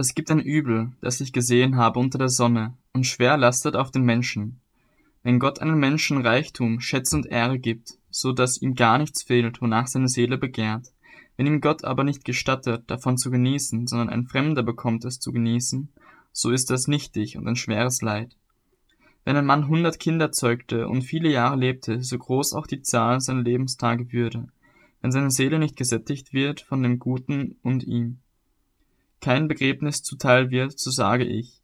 Es gibt ein Übel, das ich gesehen habe unter der Sonne, und schwer lastet auf den Menschen. Wenn Gott einem Menschen Reichtum, Schätze und Ehre gibt, so dass ihm gar nichts fehlt, wonach seine Seele begehrt, wenn ihm Gott aber nicht gestattet, davon zu genießen, sondern ein Fremder bekommt es zu genießen, so ist das nichtig und ein schweres Leid. Wenn ein Mann hundert Kinder zeugte und viele Jahre lebte, so groß auch die Zahl seiner Lebenstage würde, wenn seine Seele nicht gesättigt wird von dem Guten und ihm kein Begräbnis zuteil wird, so sage ich,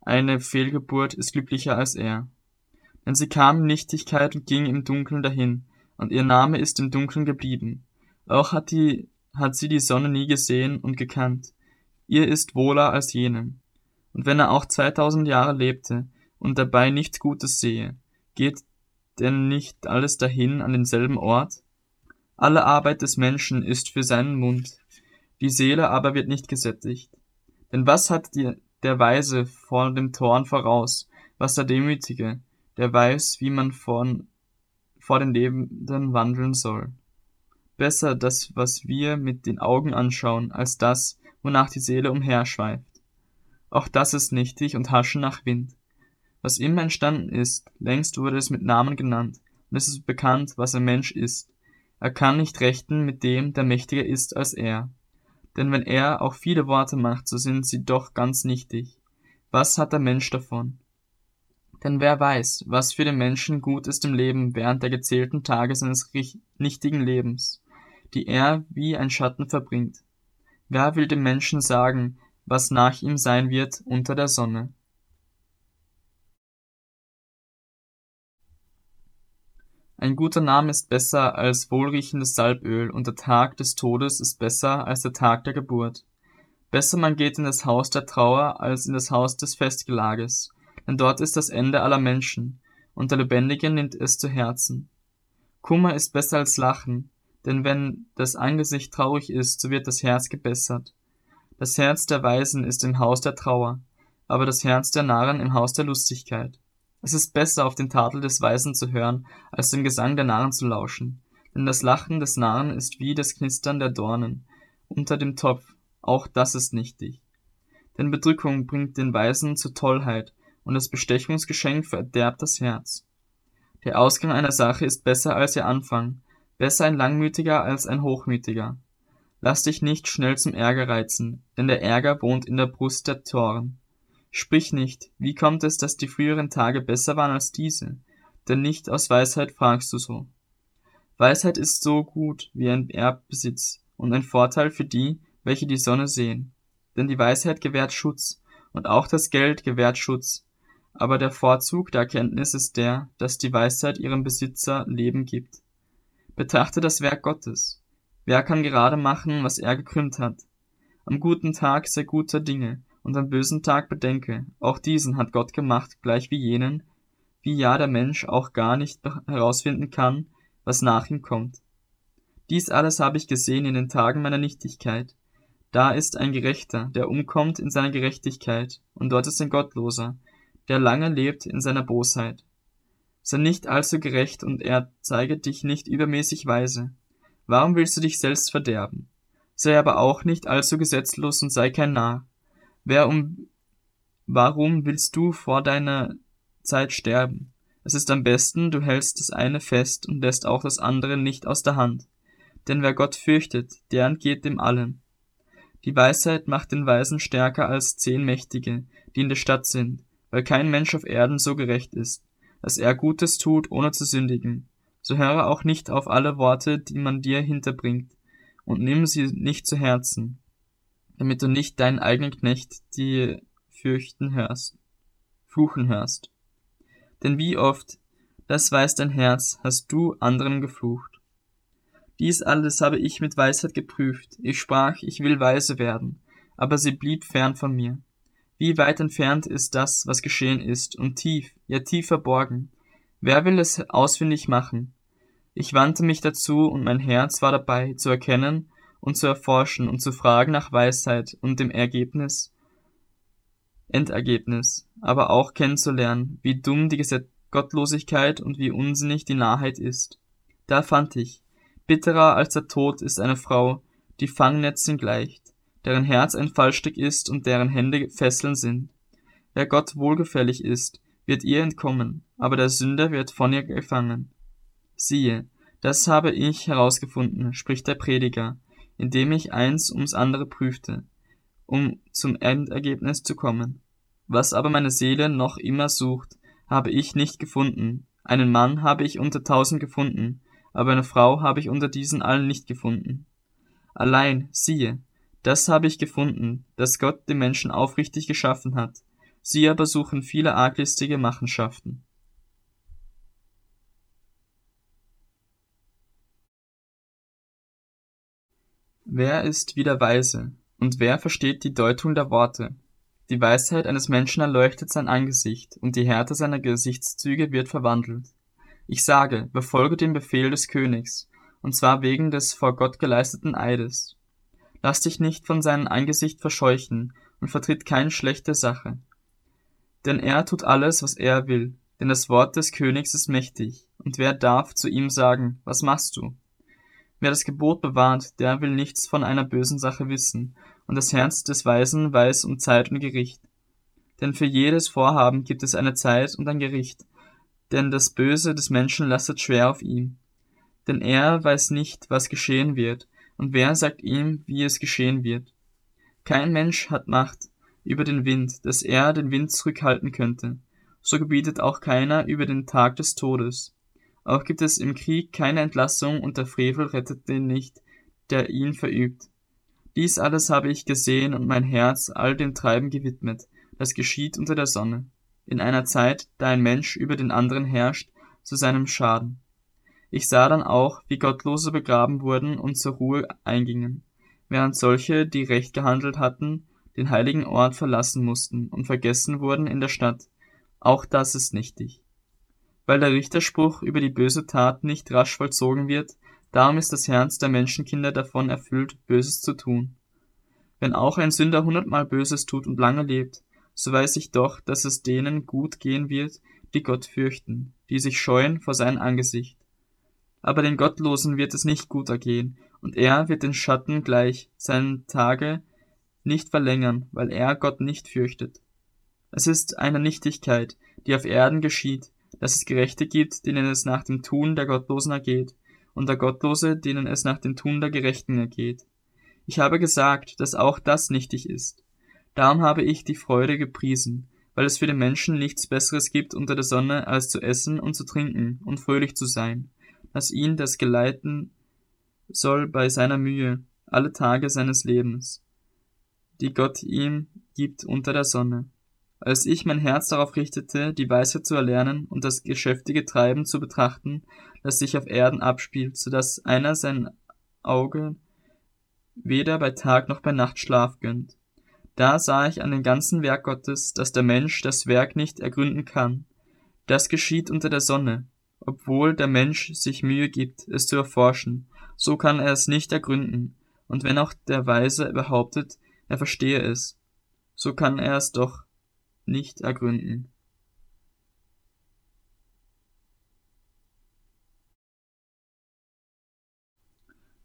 eine Fehlgeburt ist glücklicher als er. Denn sie kam in Nichtigkeit und ging im Dunkeln dahin, und ihr Name ist im Dunkeln geblieben. Auch hat, die, hat sie die Sonne nie gesehen und gekannt. Ihr ist wohler als jenem. Und wenn er auch zweitausend Jahre lebte und dabei nichts Gutes sehe, geht denn nicht alles dahin an denselben Ort? Alle Arbeit des Menschen ist für seinen Mund, die Seele aber wird nicht gesättigt. Denn was hat die, der Weise vor dem Toren voraus, was der Demütige, der weiß, wie man von, vor den Lebenden wandeln soll. Besser das, was wir mit den Augen anschauen, als das, wonach die Seele umherschweift. Auch das ist nichtig und haschen nach Wind. Was immer entstanden ist, längst wurde es mit Namen genannt, und es ist bekannt, was ein Mensch ist. Er kann nicht rechten mit dem, der mächtiger ist als er. Denn wenn er auch viele Worte macht, so sind sie doch ganz nichtig. Was hat der Mensch davon? Denn wer weiß, was für den Menschen gut ist im Leben während der gezählten Tage seines nichtigen Lebens, die er wie ein Schatten verbringt. Wer will dem Menschen sagen, was nach ihm sein wird unter der Sonne? Ein guter Name ist besser als wohlriechendes Salböl, und der Tag des Todes ist besser als der Tag der Geburt. Besser man geht in das Haus der Trauer als in das Haus des Festgelages, denn dort ist das Ende aller Menschen, und der Lebendige nimmt es zu Herzen. Kummer ist besser als Lachen, denn wenn das Angesicht traurig ist, so wird das Herz gebessert. Das Herz der Weisen ist im Haus der Trauer, aber das Herz der Narren im Haus der Lustigkeit. Es ist besser, auf den Tadel des Weisen zu hören, als dem Gesang der Narren zu lauschen. Denn das Lachen des Narren ist wie das Knistern der Dornen unter dem Topf, auch das ist nichtig. Denn Bedrückung bringt den Weisen zur Tollheit, und das Bestechungsgeschenk verderbt das Herz. Der Ausgang einer Sache ist besser als ihr Anfang, besser ein Langmütiger als ein Hochmütiger. Lass dich nicht schnell zum Ärger reizen, denn der Ärger wohnt in der Brust der Toren. Sprich nicht, wie kommt es, dass die früheren Tage besser waren als diese? Denn nicht aus Weisheit fragst du so. Weisheit ist so gut wie ein Erbbesitz und ein Vorteil für die, welche die Sonne sehen. Denn die Weisheit gewährt Schutz, und auch das Geld gewährt Schutz. Aber der Vorzug der Erkenntnis ist der, dass die Weisheit ihrem Besitzer Leben gibt. Betrachte das Werk Gottes. Wer kann gerade machen, was er gekrümmt hat? Am guten Tag sei guter Dinge, und am bösen Tag bedenke, auch diesen hat Gott gemacht, gleich wie jenen, wie ja der Mensch auch gar nicht herausfinden kann, was nach ihm kommt. Dies alles habe ich gesehen in den Tagen meiner Nichtigkeit. Da ist ein Gerechter, der umkommt in seiner Gerechtigkeit, und dort ist ein Gottloser, der lange lebt in seiner Bosheit. Sei nicht allzu gerecht, und er zeige dich nicht übermäßig weise. Warum willst du dich selbst verderben? Sei aber auch nicht allzu gesetzlos und sei kein Narr. Wer um, warum willst du vor deiner Zeit sterben? Es ist am besten, du hältst das eine fest und lässt auch das andere nicht aus der Hand. Denn wer Gott fürchtet, der entgeht dem allen. Die Weisheit macht den Weisen stärker als zehn Mächtige, die in der Stadt sind, weil kein Mensch auf Erden so gerecht ist, dass er Gutes tut, ohne zu sündigen. So höre auch nicht auf alle Worte, die man dir hinterbringt, und nimm sie nicht zu Herzen, damit du nicht deinen eigenen Knecht die fürchten hörst, fluchen hörst. Denn wie oft, das weiß dein Herz, hast du anderen geflucht. Dies alles habe ich mit Weisheit geprüft. Ich sprach, ich will weise werden, aber sie blieb fern von mir. Wie weit entfernt ist das, was geschehen ist, und tief, ja tief verborgen. Wer will es ausfindig machen? Ich wandte mich dazu, und mein Herz war dabei, zu erkennen, und zu erforschen und zu fragen nach Weisheit und dem Ergebnis, Endergebnis, aber auch kennenzulernen, wie dumm die Gottlosigkeit und wie unsinnig die Narrheit ist. Da fand ich, bitterer als der Tod ist eine Frau, die Fangnetzen gleicht, deren Herz ein Fallstrick ist und deren Hände Fesseln sind. Wer Gott wohlgefällig ist, wird ihr entkommen, aber der Sünder wird von ihr gefangen. Siehe, das habe ich herausgefunden, spricht der Prediger, indem ich eins ums andere prüfte, um zum Endergebnis zu kommen. Was aber meine Seele noch immer sucht, habe ich nicht gefunden. Einen Mann habe ich unter tausend gefunden, aber eine Frau habe ich unter diesen allen nicht gefunden. Allein, siehe, das habe ich gefunden, dass Gott den Menschen aufrichtig geschaffen hat. Sie aber suchen viele arglistige Machenschaften. Wer ist wie der Weise, und wer versteht die Deutung der Worte? Die Weisheit eines Menschen erleuchtet sein Angesicht, und die Härte seiner Gesichtszüge wird verwandelt. Ich sage, befolge den Befehl des Königs, und zwar wegen des vor Gott geleisteten Eides. Lass dich nicht von seinem Angesicht verscheuchen und vertritt keine schlechte Sache. Denn er tut alles, was er will, denn das Wort des Königs ist mächtig, und wer darf zu ihm sagen, was machst du? Wer das Gebot bewahrt, der will nichts von einer bösen Sache wissen, und das Herz des Weisen weiß um Zeit und Gericht. Denn für jedes Vorhaben gibt es eine Zeit und ein Gericht, denn das Böse des Menschen lastet schwer auf ihm. Denn er weiß nicht, was geschehen wird, und wer sagt ihm, wie es geschehen wird? Kein Mensch hat Macht über den Wind, dass er den Wind zurückhalten könnte. So gebietet auch keiner über den Tag des Todes. Auch gibt es im Krieg keine Entlassung und der Frevel rettet den nicht, der ihn verübt. Dies alles habe ich gesehen und mein Herz all dem Treiben gewidmet, das geschieht unter der Sonne, in einer Zeit, da ein Mensch über den anderen herrscht, zu seinem Schaden. Ich sah dann auch, wie Gottlose begraben wurden und zur Ruhe eingingen, während solche, die recht gehandelt hatten, den heiligen Ort verlassen mussten und vergessen wurden in der Stadt. Auch das ist nichtig weil der Richterspruch über die böse Tat nicht rasch vollzogen wird, darum ist das Herz der Menschenkinder davon erfüllt, Böses zu tun. Wenn auch ein Sünder hundertmal Böses tut und lange lebt, so weiß ich doch, dass es denen gut gehen wird, die Gott fürchten, die sich scheuen vor sein Angesicht. Aber den Gottlosen wird es nicht gut ergehen, und er wird den Schatten gleich seinen Tage nicht verlängern, weil er Gott nicht fürchtet. Es ist eine Nichtigkeit, die auf Erden geschieht, dass es Gerechte gibt, denen es nach dem Tun der Gottlosen ergeht, und der Gottlose, denen es nach dem Tun der Gerechten ergeht. Ich habe gesagt, dass auch das nichtig ist. Darum habe ich die Freude gepriesen, weil es für den Menschen nichts Besseres gibt unter der Sonne, als zu essen und zu trinken und fröhlich zu sein, dass ihn das geleiten soll bei seiner Mühe, alle Tage seines Lebens, die Gott ihm gibt unter der Sonne. Als ich mein Herz darauf richtete, die Weisheit zu erlernen und das geschäftige Treiben zu betrachten, das sich auf Erden abspielt, so dass einer sein Auge weder bei Tag noch bei Nacht Schlaf gönnt. Da sah ich an dem ganzen Werk Gottes, dass der Mensch das Werk nicht ergründen kann. Das geschieht unter der Sonne, obwohl der Mensch sich Mühe gibt, es zu erforschen, so kann er es nicht ergründen, und wenn auch der Weise behauptet, er verstehe es, so kann er es doch nicht ergründen.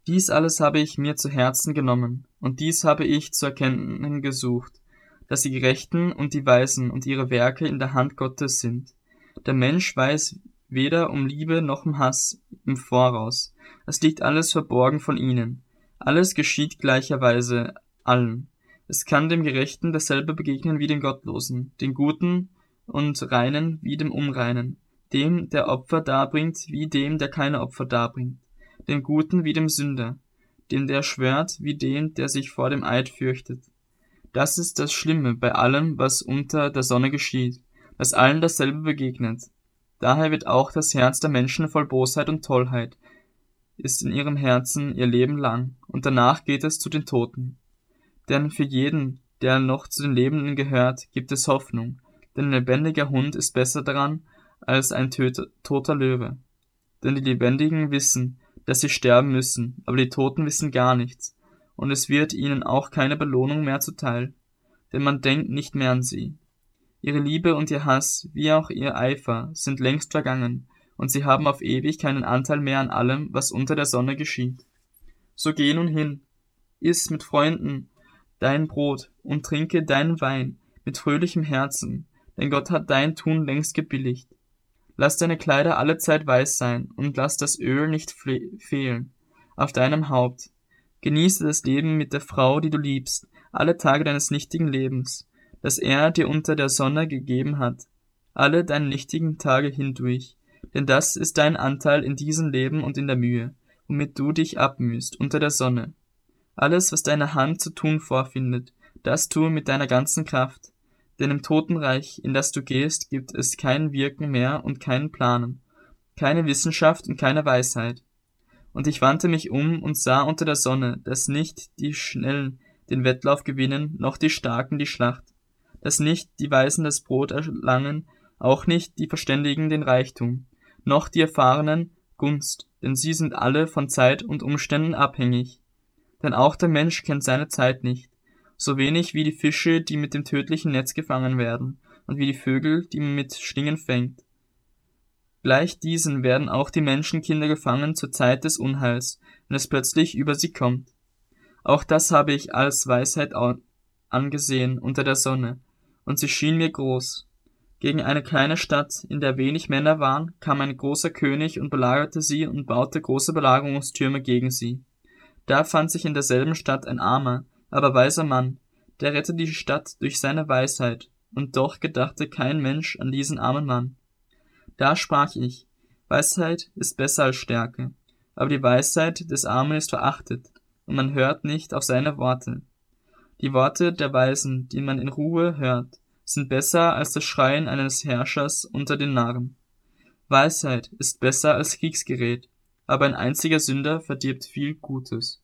Dies alles habe ich mir zu Herzen genommen, und dies habe ich zu erkennen gesucht, dass die Gerechten und die Weisen und ihre Werke in der Hand Gottes sind. Der Mensch weiß weder um Liebe noch um Hass im Voraus. Es liegt alles verborgen von ihnen. Alles geschieht gleicherweise allen. Es kann dem Gerechten dasselbe begegnen wie dem Gottlosen, dem Guten und Reinen wie dem Unreinen, dem, der Opfer darbringt, wie dem, der keine Opfer darbringt, dem Guten wie dem Sünder, dem, der schwört, wie dem, der sich vor dem Eid fürchtet. Das ist das Schlimme bei allem, was unter der Sonne geschieht, dass allen dasselbe begegnet. Daher wird auch das Herz der Menschen voll Bosheit und Tollheit, ist in ihrem Herzen ihr Leben lang, und danach geht es zu den Toten. Denn für jeden, der noch zu den Lebenden gehört, gibt es Hoffnung, denn ein lebendiger Hund ist besser daran als ein toter Löwe. Denn die Lebendigen wissen, dass sie sterben müssen, aber die Toten wissen gar nichts, und es wird ihnen auch keine Belohnung mehr zuteil, denn man denkt nicht mehr an sie. Ihre Liebe und ihr Hass, wie auch ihr Eifer, sind längst vergangen, und sie haben auf ewig keinen Anteil mehr an allem, was unter der Sonne geschieht. So geh nun hin, iss mit Freunden, dein Brot und trinke deinen Wein mit fröhlichem Herzen, denn Gott hat dein Tun längst gebilligt. Lass deine Kleider alle Zeit weiß sein und lass das Öl nicht fehlen auf deinem Haupt. Genieße das Leben mit der Frau, die du liebst, alle Tage deines nichtigen Lebens, das er dir unter der Sonne gegeben hat, alle deine nichtigen Tage hindurch, denn das ist dein Anteil in diesem Leben und in der Mühe, womit du dich abmühst unter der Sonne. Alles, was deine Hand zu tun vorfindet, das tue mit deiner ganzen Kraft, denn im Totenreich, in das du gehst, gibt es kein Wirken mehr und keinen Planen, keine Wissenschaft und keine Weisheit. Und ich wandte mich um und sah unter der Sonne, dass nicht die Schnellen den Wettlauf gewinnen, noch die Starken die Schlacht, dass nicht die Weisen das Brot erlangen, auch nicht die Verständigen den Reichtum, noch die Erfahrenen Gunst, denn sie sind alle von Zeit und Umständen abhängig. Denn auch der Mensch kennt seine Zeit nicht, so wenig wie die Fische, die mit dem tödlichen Netz gefangen werden, und wie die Vögel, die man mit Schlingen fängt. Gleich diesen werden auch die Menschenkinder gefangen zur Zeit des Unheils, wenn es plötzlich über sie kommt. Auch das habe ich als Weisheit angesehen unter der Sonne, und sie schien mir groß. Gegen eine kleine Stadt, in der wenig Männer waren, kam ein großer König und belagerte sie und baute große Belagerungstürme gegen sie. Da fand sich in derselben Stadt ein armer, aber weiser Mann, der rettete die Stadt durch seine Weisheit, und doch gedachte kein Mensch an diesen armen Mann. Da sprach ich, Weisheit ist besser als Stärke, aber die Weisheit des Armen ist verachtet, und man hört nicht auf seine Worte. Die Worte der Weisen, die man in Ruhe hört, sind besser als das Schreien eines Herrschers unter den Narren. Weisheit ist besser als Kriegsgerät, aber ein einziger Sünder verdirbt viel Gutes.